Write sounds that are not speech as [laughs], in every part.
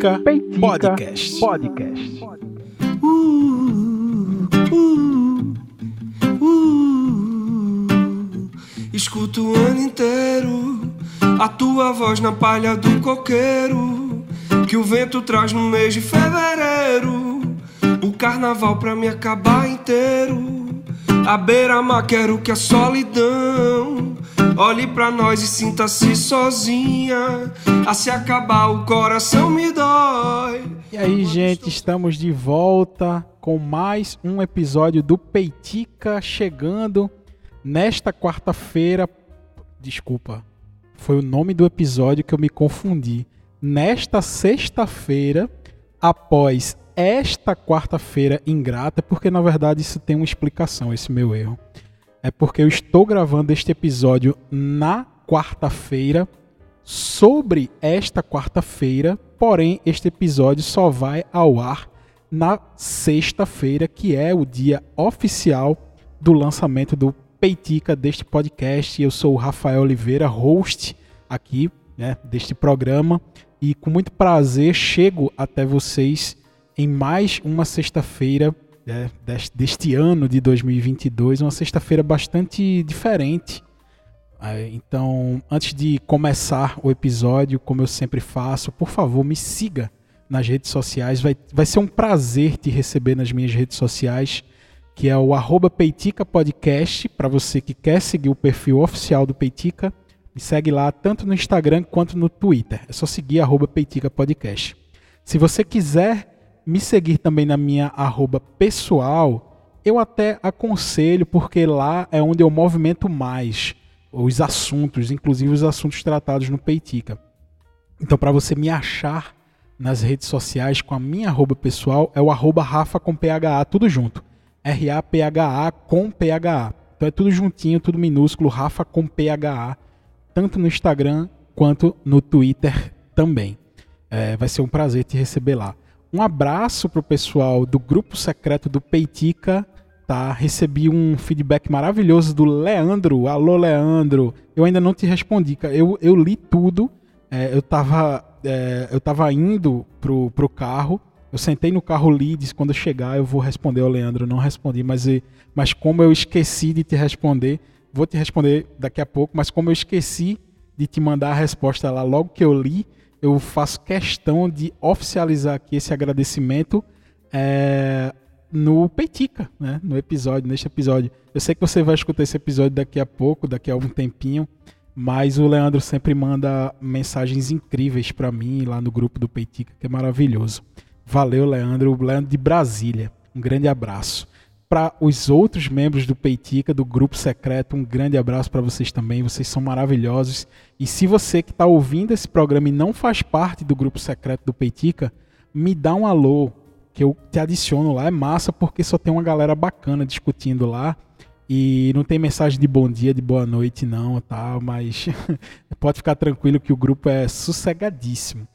Peitica, Peitica Podcast. Podcast. Uh, uh, uh, escuto o ano inteiro a tua voz na palha do coqueiro que o vento traz no mês de fevereiro. O carnaval pra me acabar inteiro. A beira-mar quero que a solidão olhe pra nós e sinta-se sozinha. A se acabar o coração me dói. E aí, gente, estamos de volta com mais um episódio do Peitica chegando nesta quarta-feira. Desculpa, foi o nome do episódio que eu me confundi. Nesta sexta-feira, após esta quarta-feira ingrata, porque na verdade isso tem uma explicação, esse meu erro. É porque eu estou gravando este episódio na quarta-feira, sobre esta quarta-feira, porém este episódio só vai ao ar na sexta-feira, que é o dia oficial do lançamento do Peitica deste podcast. Eu sou o Rafael Oliveira, host aqui né, deste programa, e com muito prazer chego até vocês em mais uma sexta-feira né, deste, ano de 2022, uma sexta-feira bastante diferente. Então, antes de começar o episódio, como eu sempre faço, por favor, me siga nas redes sociais. Vai, vai ser um prazer te receber nas minhas redes sociais, que é o arroba Peitica Podcast, para você que quer seguir o perfil oficial do Peitica. Me segue lá tanto no Instagram quanto no Twitter. É só seguir arroba Peitica Podcast. Se você quiser me seguir também na minha arroba pessoal, eu até aconselho, porque lá é onde eu movimento mais os assuntos, inclusive os assuntos tratados no Peitica. Então, para você me achar nas redes sociais com a minha arroba pessoal, é o arroba Rafa com PHA, tudo junto. R-A-P-H-A com PHA. Então é tudo juntinho, tudo minúsculo, Rafa com PHA, tanto no Instagram quanto no Twitter também. É, vai ser um prazer te receber lá. Um abraço pro pessoal do grupo secreto do Peitica, tá? Recebi um feedback maravilhoso do Leandro. Alô, Leandro. Eu ainda não te respondi. Eu, eu li tudo. É, eu, tava, é, eu tava indo pro, pro carro. Eu sentei no carro, disse quando eu chegar eu vou responder ao Leandro. Não respondi, mas, mas como eu esqueci de te responder, vou te responder daqui a pouco. Mas como eu esqueci de te mandar a resposta lá logo que eu li, eu faço questão de oficializar aqui esse agradecimento é, no Peitica, né? No episódio, neste episódio. Eu sei que você vai escutar esse episódio daqui a pouco, daqui a algum tempinho, mas o Leandro sempre manda mensagens incríveis para mim lá no grupo do Peitica, que é maravilhoso. Valeu, Leandro, o Leandro de Brasília. Um grande abraço para os outros membros do Peitica, do grupo secreto, um grande abraço para vocês também. Vocês são maravilhosos. E se você que está ouvindo esse programa e não faz parte do grupo secreto do Peitica, me dá um alô, que eu te adiciono lá. É massa porque só tem uma galera bacana discutindo lá. E não tem mensagem de bom dia, de boa noite, não, tá? Mas [laughs] pode ficar tranquilo que o grupo é sossegadíssimo.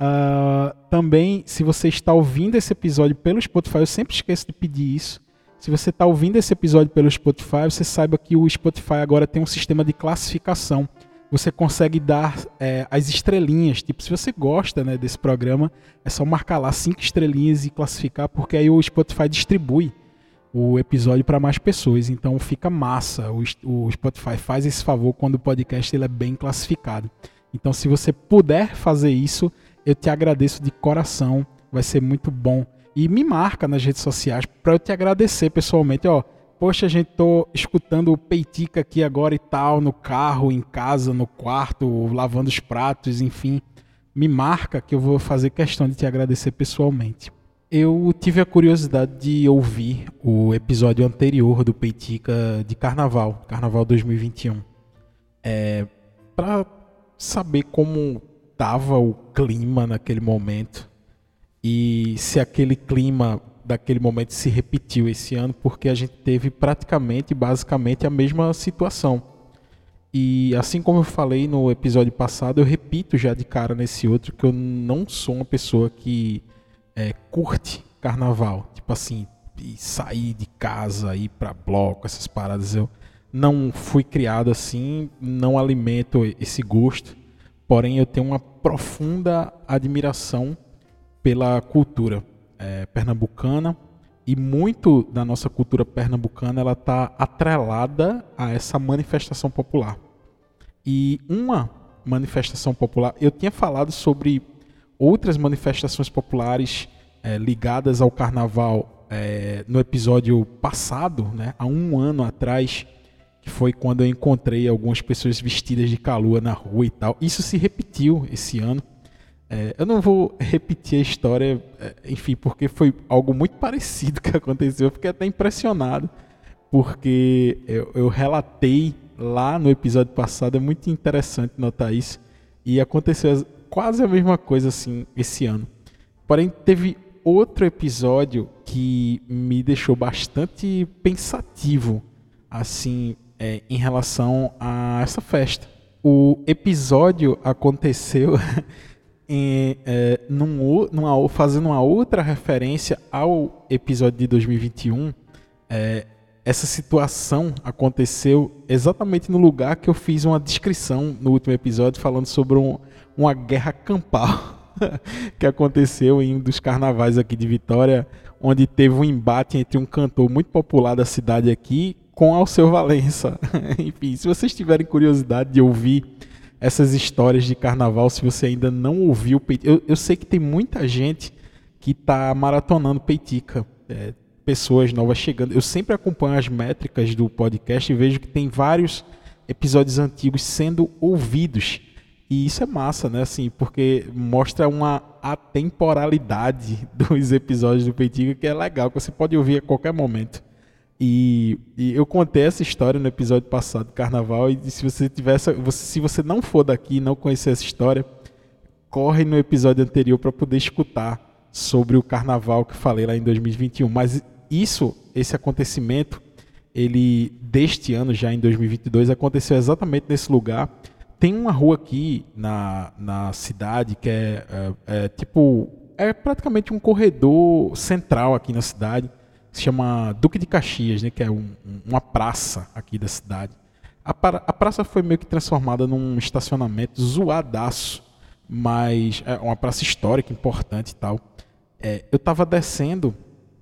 Uh, também, se você está ouvindo esse episódio pelo Spotify, eu sempre esqueço de pedir isso. Se você está ouvindo esse episódio pelo Spotify, você saiba que o Spotify agora tem um sistema de classificação. Você consegue dar é, as estrelinhas. Tipo, se você gosta né, desse programa, é só marcar lá cinco estrelinhas e classificar, porque aí o Spotify distribui o episódio para mais pessoas. Então fica massa. O, o Spotify faz esse favor quando o podcast ele é bem classificado. Então, se você puder fazer isso, eu te agradeço de coração. Vai ser muito bom e me marca nas redes sociais para eu te agradecer pessoalmente, ó. Poxa, gente, tô escutando o Peitica aqui agora e tal, no carro, em casa, no quarto, lavando os pratos, enfim. Me marca que eu vou fazer questão de te agradecer pessoalmente. Eu tive a curiosidade de ouvir o episódio anterior do Peitica de Carnaval, Carnaval 2021. É, para saber como tava o clima naquele momento e se aquele clima daquele momento se repetiu esse ano, porque a gente teve praticamente, basicamente, a mesma situação. E assim como eu falei no episódio passado, eu repito já de cara nesse outro que eu não sou uma pessoa que é, curte carnaval. Tipo assim, sair de casa, ir para bloco, essas paradas. Eu não fui criado assim, não alimento esse gosto. Porém, eu tenho uma profunda admiração pela cultura é, pernambucana e muito da nossa cultura pernambucana ela está atrelada a essa manifestação popular. E uma manifestação popular, eu tinha falado sobre outras manifestações populares é, ligadas ao carnaval é, no episódio passado, né, há um ano atrás, que foi quando eu encontrei algumas pessoas vestidas de calua na rua e tal. Isso se repetiu esse ano. É, eu não vou repetir a história, é, enfim, porque foi algo muito parecido [laughs] que aconteceu. Eu fiquei até impressionado, porque eu, eu relatei lá no episódio passado, é muito interessante notar isso. E aconteceu quase a mesma coisa assim esse ano. Porém, teve outro episódio que me deixou bastante pensativo, assim, é, em relação a essa festa. O episódio aconteceu [laughs] em, é, num, numa, fazendo uma outra referência ao episódio de 2021. É, essa situação aconteceu exatamente no lugar que eu fiz uma descrição no último episódio falando sobre um, uma guerra campal [laughs] que aconteceu em um dos carnavais aqui de Vitória, onde teve um embate entre um cantor muito popular da cidade aqui com Alceu Valença. [laughs] Enfim, se vocês tiverem curiosidade de ouvir essas histórias de carnaval, se você ainda não ouviu, eu, eu sei que tem muita gente que está maratonando Peitica. É, pessoas novas chegando. Eu sempre acompanho as métricas do podcast e vejo que tem vários episódios antigos sendo ouvidos. E isso é massa, né? Assim, porque mostra uma atemporalidade [laughs] dos episódios do Peitiga que é legal, que você pode ouvir a qualquer momento. E, e, eu contei essa história no episódio passado do Carnaval e se você tivesse, se você não for daqui e não conhecer essa história, corre no episódio anterior para poder escutar sobre o Carnaval que falei lá em 2021. Mas isso, esse acontecimento, ele deste ano já em 2022 aconteceu exatamente nesse lugar. Tem uma rua aqui na, na cidade que é, é, é tipo é praticamente um corredor central aqui na cidade. Se chama Duque de Caxias, né, que é um, uma praça aqui da cidade. A, pra, a praça foi meio que transformada num estacionamento zoadaço, mas é uma praça histórica importante e tal. É, eu estava descendo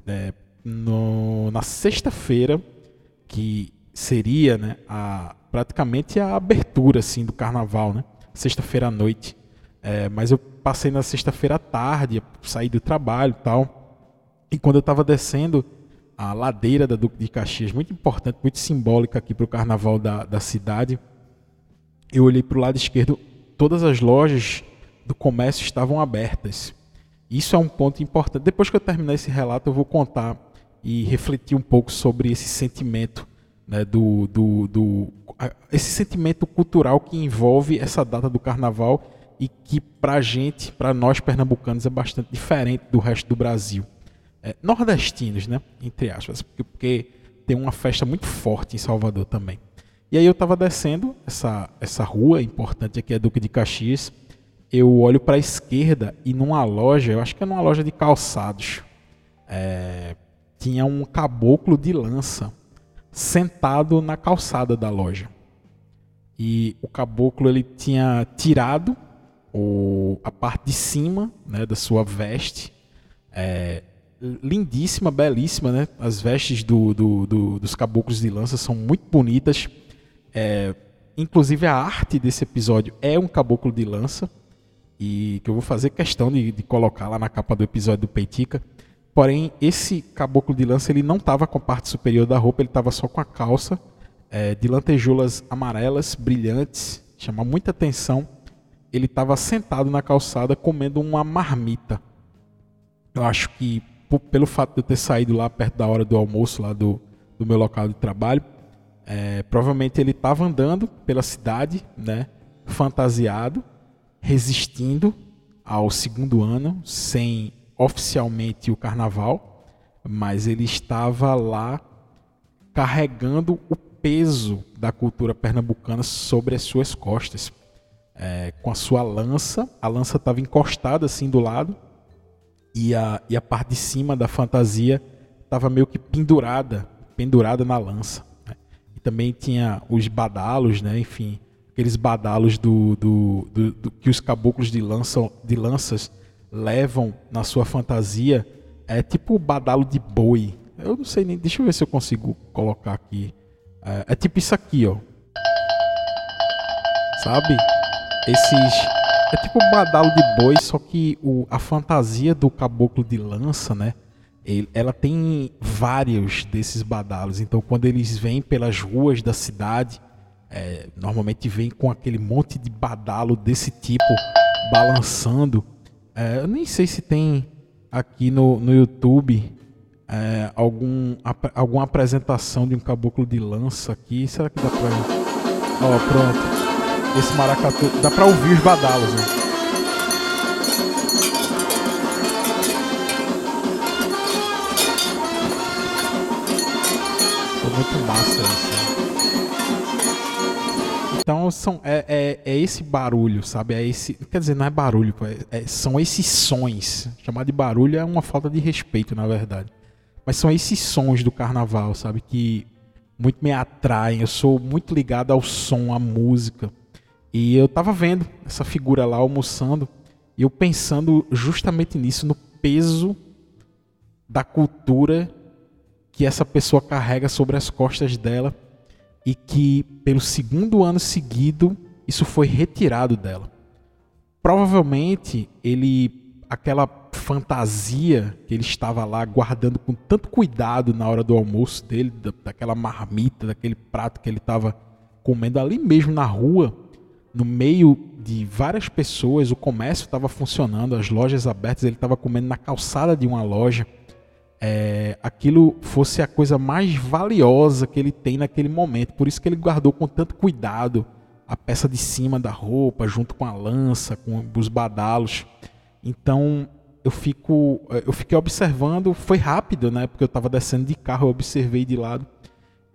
é, no, na sexta-feira, que seria né, a, praticamente a abertura assim, do carnaval, né? sexta-feira à noite. É, mas eu passei na sexta-feira à tarde, saí do trabalho e tal. E quando eu estava descendo a ladeira da Duque de Caxias, muito importante, muito simbólica aqui para o carnaval da, da cidade, eu olhei para o lado esquerdo, todas as lojas do comércio estavam abertas. Isso é um ponto importante. Depois que eu terminar esse relato, eu vou contar e refletir um pouco sobre esse sentimento né, do, do, do esse sentimento cultural que envolve essa data do carnaval e que para a gente, para nós pernambucanos, é bastante diferente do resto do Brasil. É, nordestinos, né, entre aspas, porque, porque tem uma festa muito forte em Salvador também. E aí eu estava descendo essa, essa rua importante aqui, é Duque de Caxias. Eu olho para a esquerda e numa loja, eu acho que é numa loja de calçados, é, tinha um caboclo de lança sentado na calçada da loja. E o caboclo ele tinha tirado o, a parte de cima né, da sua veste. É, lindíssima, belíssima, né? As vestes do, do, do, dos caboclos de lança são muito bonitas. É, inclusive a arte desse episódio é um caboclo de lança. E que eu vou fazer questão de, de colocar lá na capa do episódio do Peitica. Porém, esse caboclo de lança ele não estava com a parte superior da roupa, ele estava só com a calça é, de lantejoulas amarelas, brilhantes, chama muita atenção. Ele estava sentado na calçada comendo uma marmita. Eu acho que pelo fato de eu ter saído lá perto da hora do almoço lá do, do meu local de trabalho, é, provavelmente ele estava andando pela cidade, né, fantasiado, resistindo ao segundo ano, sem oficialmente o carnaval, mas ele estava lá carregando o peso da cultura pernambucana sobre as suas costas. É, com a sua lança, a lança estava encostada assim do lado, e a, e a parte de cima da fantasia estava meio que pendurada, pendurada na lança. Né? E também tinha os badalos, né? enfim, aqueles badalos do, do, do, do que os caboclos de, lança, de lanças levam na sua fantasia é tipo o badalo de boi. Eu não sei nem. Deixa eu ver se eu consigo colocar aqui. É, é tipo isso aqui, ó. Sabe? Esses. É tipo um badalo de boi, só que o, a fantasia do caboclo de lança, né? Ele, ela tem vários desses badalos. Então, quando eles vêm pelas ruas da cidade, é, normalmente vem com aquele monte de badalo desse tipo balançando. É, eu nem sei se tem aqui no, no YouTube é, algum, alguma apresentação de um caboclo de lança aqui. Será que dá pra. Ó, pronto. Esse maracatu. Dá pra ouvir os badalos, né? muito massa isso. Então são, é, é, é, esse barulho, sabe? É esse, quer dizer, não é barulho, é, é, são esses sons. Chamar de barulho é uma falta de respeito, na verdade. Mas são esses sons do carnaval, sabe? Que muito me atraem. Eu sou muito ligado ao som, à música. E eu tava vendo essa figura lá almoçando e eu pensando justamente nisso, no peso da cultura que essa pessoa carrega sobre as costas dela e que pelo segundo ano seguido isso foi retirado dela. Provavelmente ele aquela fantasia que ele estava lá guardando com tanto cuidado na hora do almoço dele, daquela marmita, daquele prato que ele estava comendo ali mesmo na rua, no meio de várias pessoas, o comércio estava funcionando, as lojas abertas, ele estava comendo na calçada de uma loja é, aquilo fosse a coisa mais valiosa que ele tem naquele momento. Por isso que ele guardou com tanto cuidado a peça de cima da roupa, junto com a lança, com os badalos. Então eu fico, eu fiquei observando, foi rápido, né? Porque eu estava descendo de carro, eu observei de lado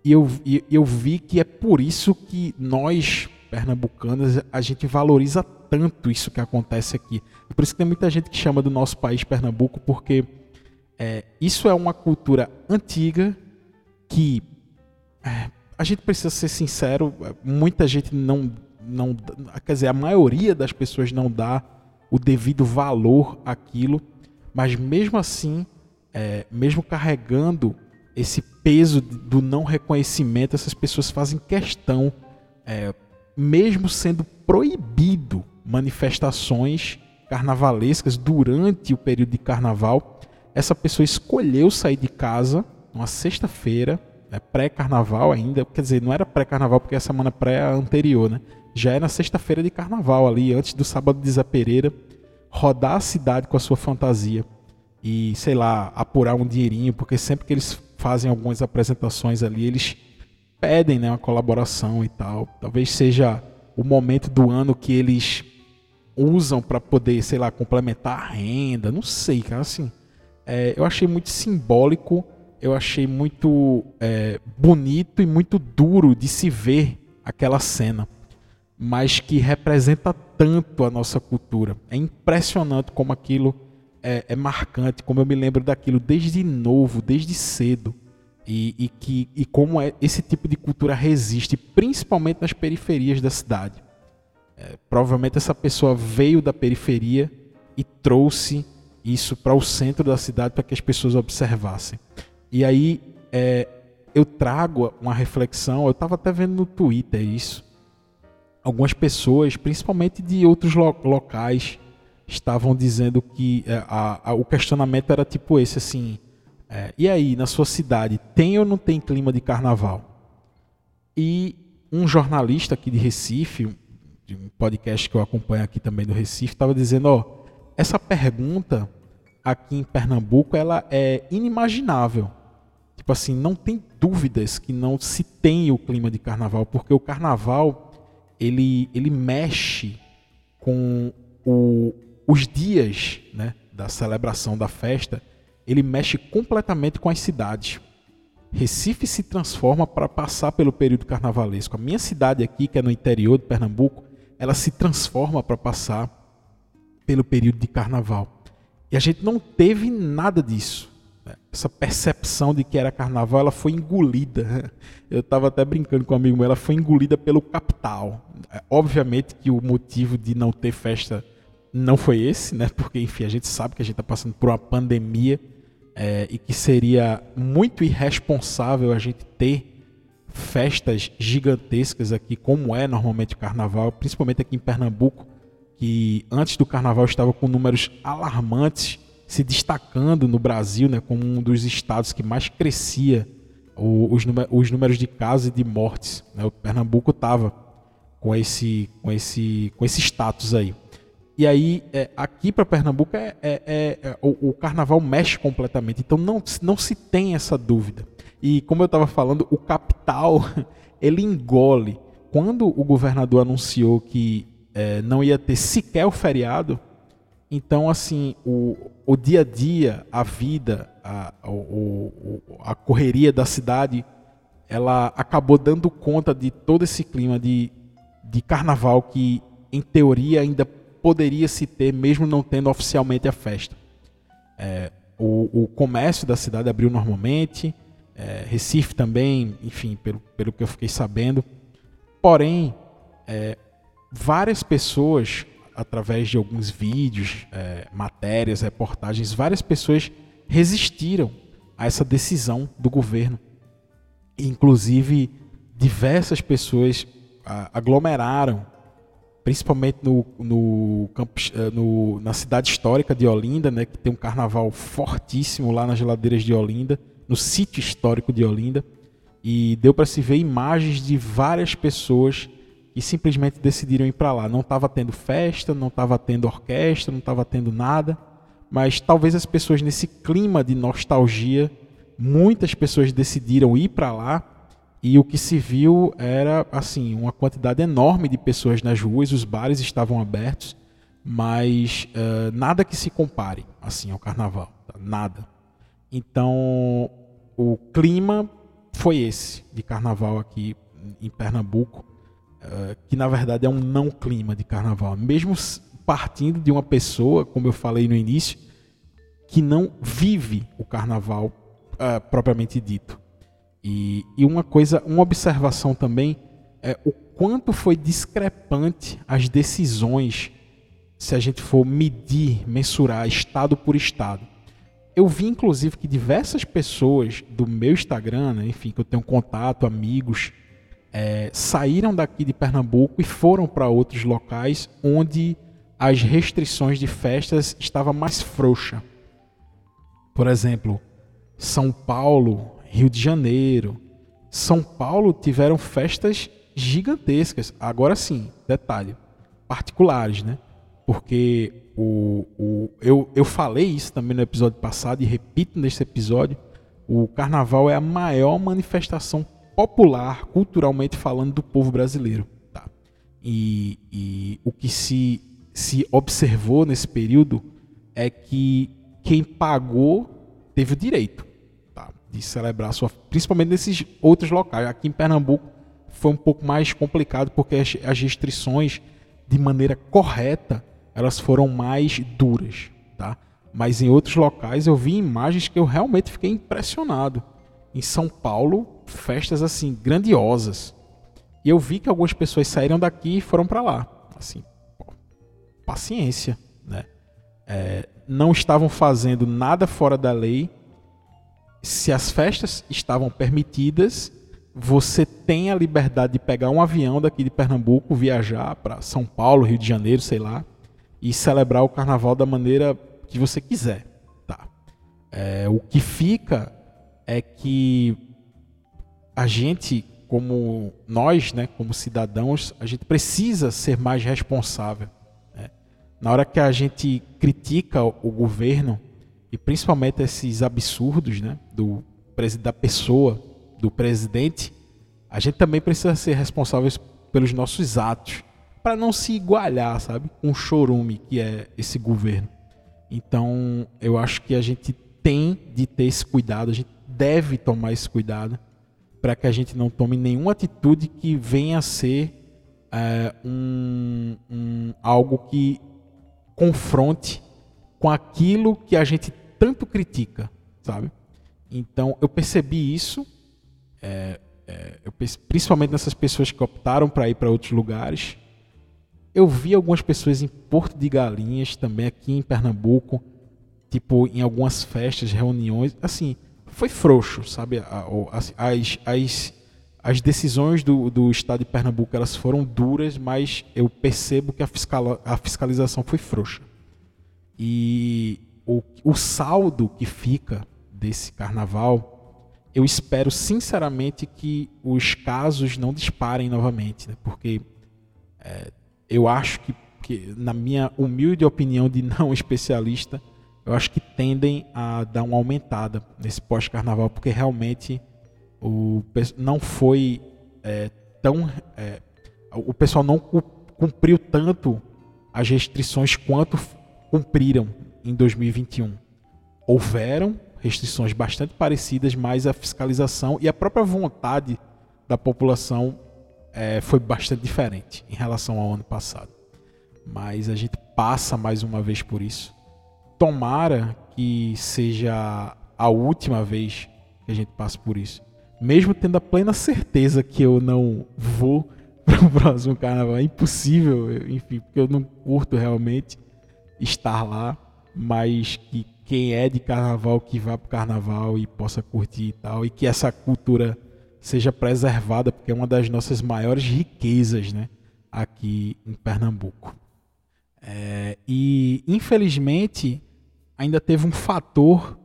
e eu, eu vi que é por isso que nós pernambucanos a gente valoriza tanto isso que acontece aqui. É por isso que tem muita gente que chama do nosso país Pernambuco porque é, isso é uma cultura antiga que é, a gente precisa ser sincero, muita gente não, não, quer dizer, a maioria das pessoas não dá o devido valor àquilo, mas mesmo assim, é, mesmo carregando esse peso do não reconhecimento, essas pessoas fazem questão, é, mesmo sendo proibido manifestações carnavalescas durante o período de carnaval, essa pessoa escolheu sair de casa numa sexta-feira, né, pré-carnaval ainda, quer dizer, não era pré-carnaval porque é a semana pré anterior, né? Já era sexta-feira de carnaval ali, antes do sábado de Zé Pereira, rodar a cidade com a sua fantasia e, sei lá, apurar um dinheirinho, porque sempre que eles fazem algumas apresentações ali, eles pedem né, uma colaboração e tal. Talvez seja o momento do ano que eles usam para poder, sei lá, complementar a renda, não sei, cara, assim é, eu achei muito simbólico, eu achei muito é, bonito e muito duro de se ver aquela cena, mas que representa tanto a nossa cultura. É impressionante como aquilo é, é marcante, como eu me lembro daquilo desde novo, desde cedo. E, e, que, e como é, esse tipo de cultura resiste, principalmente nas periferias da cidade. É, provavelmente essa pessoa veio da periferia e trouxe isso para o centro da cidade para que as pessoas observassem. E aí é, eu trago uma reflexão, eu estava até vendo no Twitter isso. Algumas pessoas, principalmente de outros lo locais, estavam dizendo que é, a, a, o questionamento era tipo esse assim: é, e aí, na sua cidade, tem ou não tem clima de carnaval? E um jornalista aqui de Recife, de um podcast que eu acompanho aqui também do Recife, estava dizendo: ó, essa pergunta aqui em Pernambuco ela é inimaginável. Tipo assim, não tem dúvidas que não se tem o clima de carnaval, porque o carnaval ele, ele mexe com o, os dias né, da celebração da festa, ele mexe completamente com as cidades. Recife se transforma para passar pelo período carnavalesco. A minha cidade aqui, que é no interior de Pernambuco, ela se transforma para passar pelo período de carnaval. E a gente não teve nada disso. Essa percepção de que era carnaval, ela foi engolida. [laughs] Eu estava até brincando com um amigo meu, ela foi engolida pelo capital. É, obviamente que o motivo de não ter festa não foi esse, né? Porque, enfim, a gente sabe que a gente está passando por uma pandemia é, e que seria muito irresponsável a gente ter festas gigantescas aqui, como é normalmente o carnaval, principalmente aqui em Pernambuco, que antes do carnaval estava com números alarmantes, se destacando no Brasil né, como um dos estados que mais crescia os, os números de casos e de mortes. Né? O Pernambuco estava com esse, com, esse, com esse status aí. E aí, é, aqui para Pernambuco, é, é, é, é, o, o, carnaval mexe completamente. Então, não, não se tem essa dúvida. E como eu estava falando, o capital, [laughs] ele engole. Quando o governador anunciou que é, não ia ter sequer o feriado, então, assim, o, o dia a dia, a vida, a, o, a correria da cidade, ela acabou dando conta de todo esse clima de, de carnaval que, em teoria, ainda poderia se ter, mesmo não tendo oficialmente a festa. É, o, o, comércio da cidade abriu normalmente, é, Recife também, enfim, pelo, pelo que eu fiquei sabendo. Porém, é, várias pessoas, através de alguns vídeos, é, matérias, reportagens, várias pessoas resistiram a essa decisão do governo. Inclusive, diversas pessoas aglomeraram principalmente no, no, eh, no, na cidade histórica de Olinda, né, que tem um carnaval fortíssimo lá nas geladeiras de Olinda, no sítio histórico de Olinda, e deu para se ver imagens de várias pessoas que simplesmente decidiram ir para lá. Não estava tendo festa, não estava tendo orquestra, não estava tendo nada, mas talvez as pessoas nesse clima de nostalgia, muitas pessoas decidiram ir para lá e o que se viu era assim uma quantidade enorme de pessoas nas ruas, os bares estavam abertos, mas uh, nada que se compare assim ao carnaval, tá? nada. Então o clima foi esse de carnaval aqui em Pernambuco, uh, que na verdade é um não clima de carnaval, mesmo partindo de uma pessoa, como eu falei no início, que não vive o carnaval uh, propriamente dito. E, e uma coisa, uma observação também é o quanto foi discrepante as decisões se a gente for medir, mensurar estado por estado. Eu vi inclusive que diversas pessoas do meu Instagram, né, enfim, que eu tenho contato, amigos, é, saíram daqui de Pernambuco e foram para outros locais onde as restrições de festas estavam mais frouxa. Por exemplo, São Paulo Rio de Janeiro, São Paulo tiveram festas gigantescas. Agora sim, detalhe, particulares, né? Porque o, o, eu, eu falei isso também no episódio passado e repito nesse episódio: o carnaval é a maior manifestação popular, culturalmente falando, do povo brasileiro. Tá? E, e o que se, se observou nesse período é que quem pagou teve o direito de celebrar sua, principalmente nesses outros locais. Aqui em Pernambuco foi um pouco mais complicado porque as, as restrições de maneira correta elas foram mais duras, tá? Mas em outros locais eu vi imagens que eu realmente fiquei impressionado. Em São Paulo, festas assim grandiosas. E eu vi que algumas pessoas saíram daqui e foram para lá. Assim, pô, paciência, né? É, não estavam fazendo nada fora da lei se as festas estavam permitidas, você tem a liberdade de pegar um avião daqui de Pernambuco, viajar para São Paulo, Rio de Janeiro, sei lá, e celebrar o carnaval da maneira que você quiser. Tá? É, o que fica é que a gente, como nós, né, como cidadãos, a gente precisa ser mais responsável. Né? Na hora que a gente critica o governo, e principalmente esses absurdos né, do, da pessoa, do presidente, a gente também precisa ser responsáveis pelos nossos atos, para não se igualar, sabe, o chorume que é esse governo. Então, eu acho que a gente tem de ter esse cuidado, a gente deve tomar esse cuidado para que a gente não tome nenhuma atitude que venha a ser é, um, um, algo que confronte com aquilo que a gente tanto critica, sabe? Então eu percebi isso, é, é, eu, principalmente nessas pessoas que optaram para ir para outros lugares. Eu vi algumas pessoas em Porto de Galinhas, também aqui em Pernambuco, tipo, em algumas festas, reuniões, assim, foi frouxo, sabe? As, as, as, decisões do, do Estado de Pernambuco elas foram duras, mas eu percebo que a, fiscal, a fiscalização foi frouxa. E o, o saldo que fica desse carnaval, eu espero sinceramente que os casos não disparem novamente, né? porque é, eu acho que, que, na minha humilde opinião de não [laughs] especialista, eu acho que tendem a dar uma aumentada nesse pós-carnaval, porque realmente o, não foi é, tão. É, o pessoal não cumpriu tanto as restrições quanto cumpriram em 2021. Houveram restrições bastante parecidas, mas a fiscalização e a própria vontade da população é, foi bastante diferente em relação ao ano passado. Mas a gente passa mais uma vez por isso. Tomara que seja a última vez que a gente passe por isso. Mesmo tendo a plena certeza que eu não vou [laughs] para o próximo carnaval. É impossível, enfim, porque eu não curto realmente estar lá. Mas que quem é de carnaval que vá para o carnaval e possa curtir e tal. E que essa cultura seja preservada, porque é uma das nossas maiores riquezas né, aqui em Pernambuco. É, e, infelizmente, ainda teve um fator,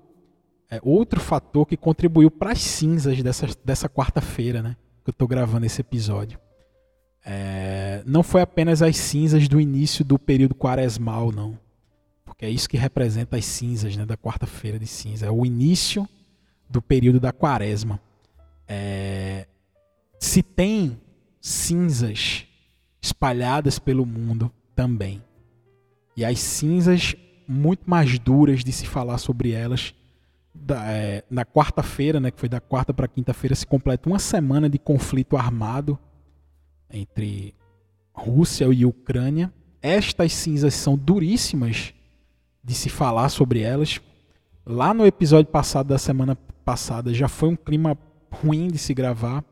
é, outro fator que contribuiu para as cinzas dessa, dessa quarta-feira, né, que eu estou gravando esse episódio. É, não foi apenas as cinzas do início do período quaresmal, não. Porque é isso que representa as cinzas né, da quarta-feira de cinza. É o início do período da quaresma. É, se tem cinzas espalhadas pelo mundo também. E as cinzas muito mais duras de se falar sobre elas. Da, é, na quarta-feira, né, que foi da quarta para quinta-feira, se completa uma semana de conflito armado entre Rússia e Ucrânia. Estas cinzas são duríssimas de se falar sobre elas. Lá no episódio passado da semana passada já foi um clima ruim de se gravar.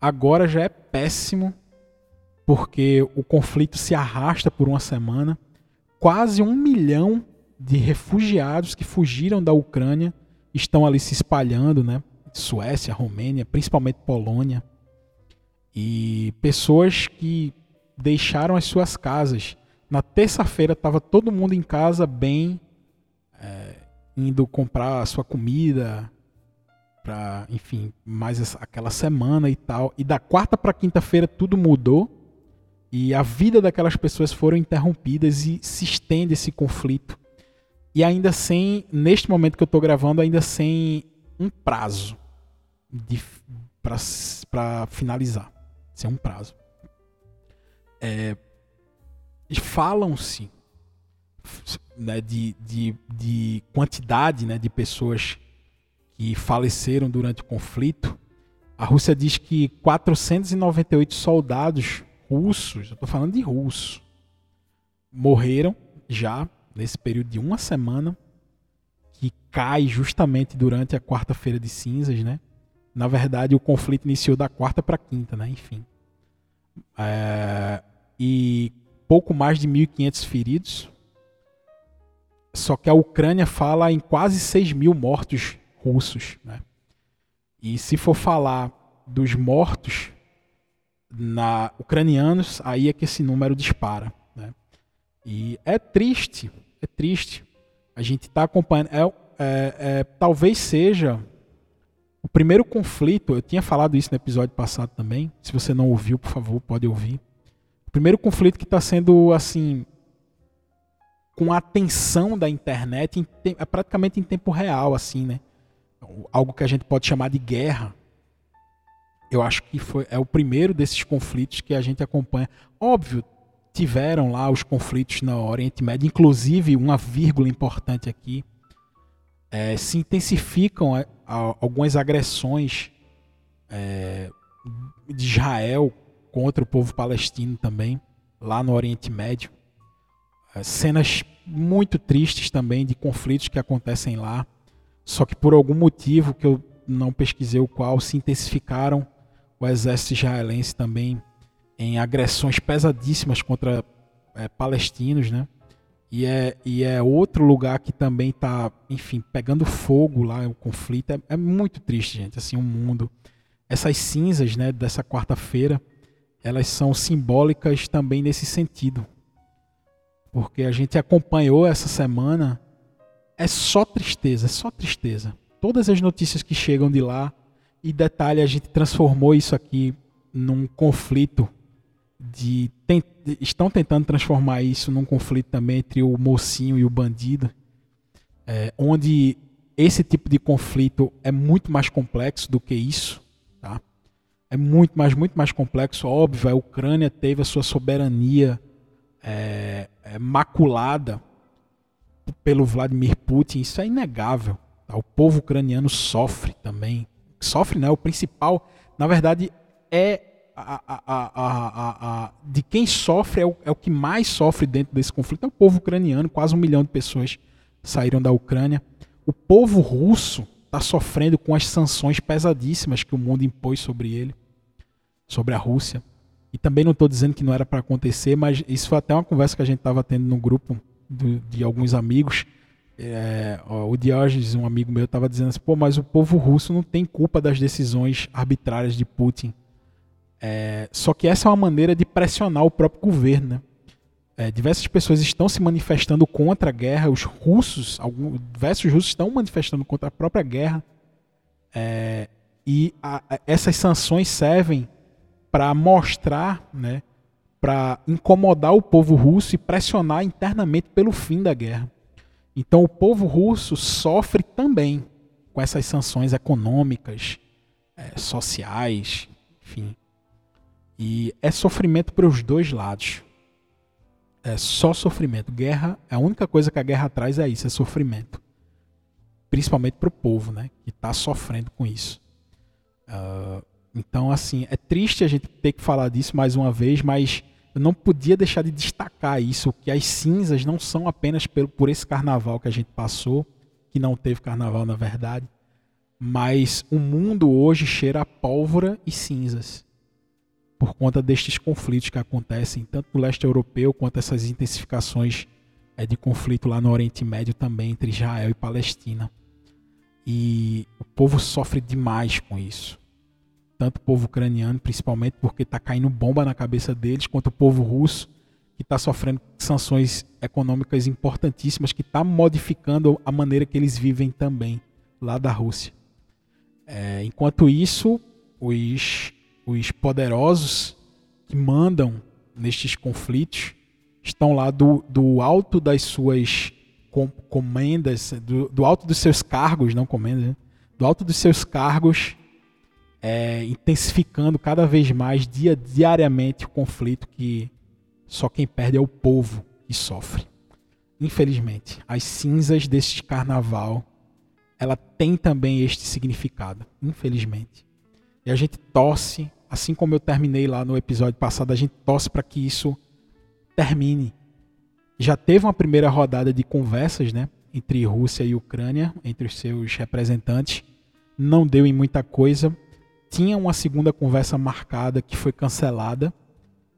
Agora já é péssimo, porque o conflito se arrasta por uma semana. Quase um milhão de refugiados que fugiram da Ucrânia estão ali se espalhando, né? Suécia, Romênia, principalmente Polônia. E pessoas que deixaram as suas casas. Na terça-feira estava todo mundo em casa bem, é, indo comprar a sua comida, para, enfim, mais aquela semana e tal. E da quarta para quinta-feira tudo mudou e a vida daquelas pessoas foram interrompidas e se estende esse conflito. E ainda sem, neste momento que eu estou gravando, ainda sem um prazo para finalizar. Sem um prazo. É, Falam-se né, de, de, de quantidade né, de pessoas que faleceram durante o conflito, a Rússia diz que 498 soldados russos, eu estou falando de russo, morreram já nesse período de uma semana, que cai justamente durante a quarta-feira de cinzas, né? Na verdade, o conflito iniciou da quarta para quinta, né? Enfim. É, e pouco mais de 1.500 feridos. Só que a Ucrânia fala em quase 6 mil mortos russos. Né? E se for falar dos mortos na ucranianos, aí é que esse número dispara. Né? E é triste, é triste. A gente está acompanhando. É, é, é, talvez seja o primeiro conflito. Eu tinha falado isso no episódio passado também. Se você não ouviu, por favor, pode ouvir. O primeiro conflito que está sendo assim com a atenção da internet, é praticamente em tempo real, assim, né? algo que a gente pode chamar de guerra. Eu acho que foi, é o primeiro desses conflitos que a gente acompanha. Óbvio, tiveram lá os conflitos no Oriente Médio, inclusive uma vírgula importante aqui. É, se intensificam é, algumas agressões é, de Israel contra o povo palestino também, lá no Oriente Médio. É, cenas muito tristes também de conflitos que acontecem lá. Só que por algum motivo que eu não pesquisei o qual, se intensificaram o exército israelense também em agressões pesadíssimas contra é, palestinos, né? E é, e é outro lugar que também está, enfim, pegando fogo lá, o conflito. É, é, muito triste, gente, assim, o mundo. Essas cinzas, né, dessa quarta-feira, elas são simbólicas também nesse sentido. Porque a gente acompanhou essa semana, é só tristeza, é só tristeza. Todas as notícias que chegam de lá, e detalhe, a gente transformou isso aqui num conflito de estão tentando transformar isso num conflito também entre o mocinho e o bandido, é, onde esse tipo de conflito é muito mais complexo do que isso, tá? É muito mais, muito mais complexo. Óbvio, a Ucrânia teve a sua soberania é, é, maculada pelo Vladimir Putin. Isso é inegável. Tá? O povo ucraniano sofre também. Sofre, né? O principal, na verdade, é a, a, a, de quem sofre é o, é o, que mais sofre dentro desse conflito é o povo ucraniano. Quase um milhão de pessoas saíram da Ucrânia. O povo russo está sofrendo com as sanções pesadíssimas que o mundo impôs sobre ele, sobre a Rússia. E também não estou dizendo que não era para acontecer, mas isso foi até uma conversa que a gente estava tendo no grupo do, de alguns amigos. É, o Diógenes, um amigo meu, estava dizendo assim: pô, mas o povo russo não tem culpa das decisões arbitrárias de Putin. É, só que essa é uma maneira de pressionar o próprio governo. Né? É, diversas pessoas estão se manifestando contra a guerra, os russos, alguns, diversos russos estão manifestando contra a própria guerra. É, e a, a, essas sanções servem para mostrar, né, para incomodar o povo russo e pressionar internamente pelo fim da guerra. Então o povo russo sofre também com essas sanções econômicas, é, sociais, enfim. E é sofrimento para os dois lados. É só sofrimento. Guerra, a única coisa que a guerra traz é isso, é sofrimento. Principalmente para o povo, né? Que está sofrendo com isso. Uh, então, assim, é triste a gente ter que falar disso mais uma vez, mas eu não podia deixar de destacar isso, que as cinzas não são apenas por, por esse carnaval que a gente passou, que não teve carnaval na verdade, mas o mundo hoje cheira a pólvora e cinzas por conta destes conflitos que acontecem tanto no leste europeu quanto essas intensificações é, de conflito lá no Oriente Médio também entre Israel e Palestina. E o povo sofre demais com isso. Tanto o povo ucraniano, principalmente porque está caindo bomba na cabeça deles, quanto o povo russo, que está sofrendo sanções econômicas importantíssimas, que está modificando a maneira que eles vivem também lá da Rússia. É, enquanto isso, os os poderosos que mandam nestes conflitos estão lá do, do alto das suas com, comendas, do, do, alto dos seus cargos, não comendas, né? do alto dos seus cargos, é, intensificando cada vez mais, dia, diariamente, o conflito que só quem perde é o povo que sofre. Infelizmente, as cinzas deste carnaval, ela tem também este significado, infelizmente. E a gente torce assim como eu terminei lá no episódio passado, a gente torce para que isso termine. Já teve uma primeira rodada de conversas, né, entre Rússia e Ucrânia, entre os seus representantes. Não deu em muita coisa. Tinha uma segunda conversa marcada que foi cancelada.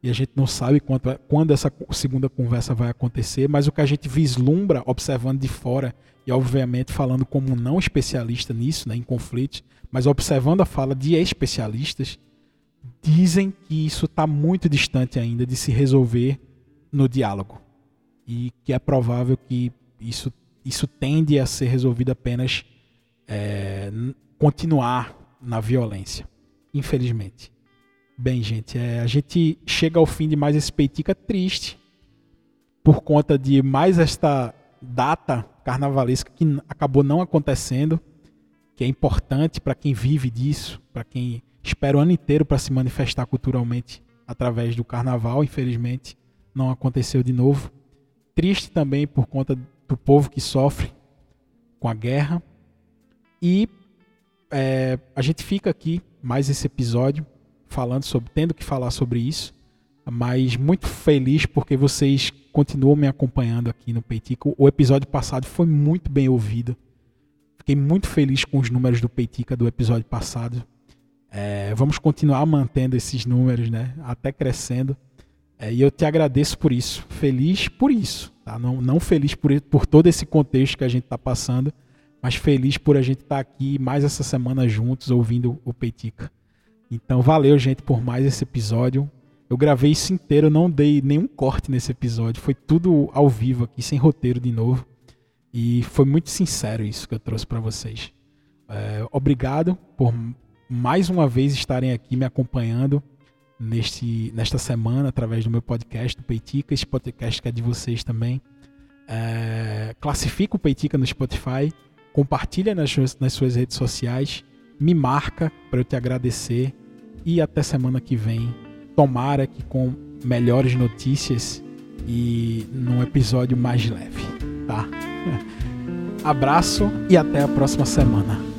E a gente não sabe é, quando essa segunda conversa vai acontecer, mas o que a gente vislumbra observando de fora, e obviamente falando como não especialista nisso, né, em conflitos, mas observando a fala de especialistas, dizem que isso está muito distante ainda de se resolver no diálogo e que é provável que isso, isso tende a ser resolvido apenas é, continuar na violência, infelizmente. Bem, gente, é, a gente chega ao fim de mais esse peitica triste por conta de mais esta data carnavalesca que acabou não acontecendo, que é importante para quem vive disso, para quem espera o ano inteiro para se manifestar culturalmente através do carnaval, infelizmente não aconteceu de novo. Triste também por conta do povo que sofre com a guerra. E é, a gente fica aqui mais esse episódio falando sobre, tendo que falar sobre isso, mas muito feliz porque vocês continuam me acompanhando aqui no Peitico. O episódio passado foi muito bem ouvido. Fiquei muito feliz com os números do Peitica do episódio passado. É, vamos continuar mantendo esses números, né? Até crescendo. É, e eu te agradeço por isso. Feliz por isso. Tá? Não, não feliz por, por todo esse contexto que a gente está passando, mas feliz por a gente estar tá aqui mais essa semana juntos ouvindo o Peitica. Então valeu, gente, por mais esse episódio. Eu gravei isso inteiro, não dei nenhum corte nesse episódio. Foi tudo ao vivo aqui, sem roteiro de novo. E foi muito sincero isso que eu trouxe para vocês. É, obrigado por mais uma vez estarem aqui me acompanhando neste, nesta semana através do meu podcast, do Peitica. Esse podcast que é de vocês também. É, classifica o Peitica no Spotify, compartilha nas, nas suas redes sociais, me marca para eu te agradecer e até semana que vem Tomara que com melhores notícias e num episódio mais leve, tá? [laughs] Abraço e até a próxima semana.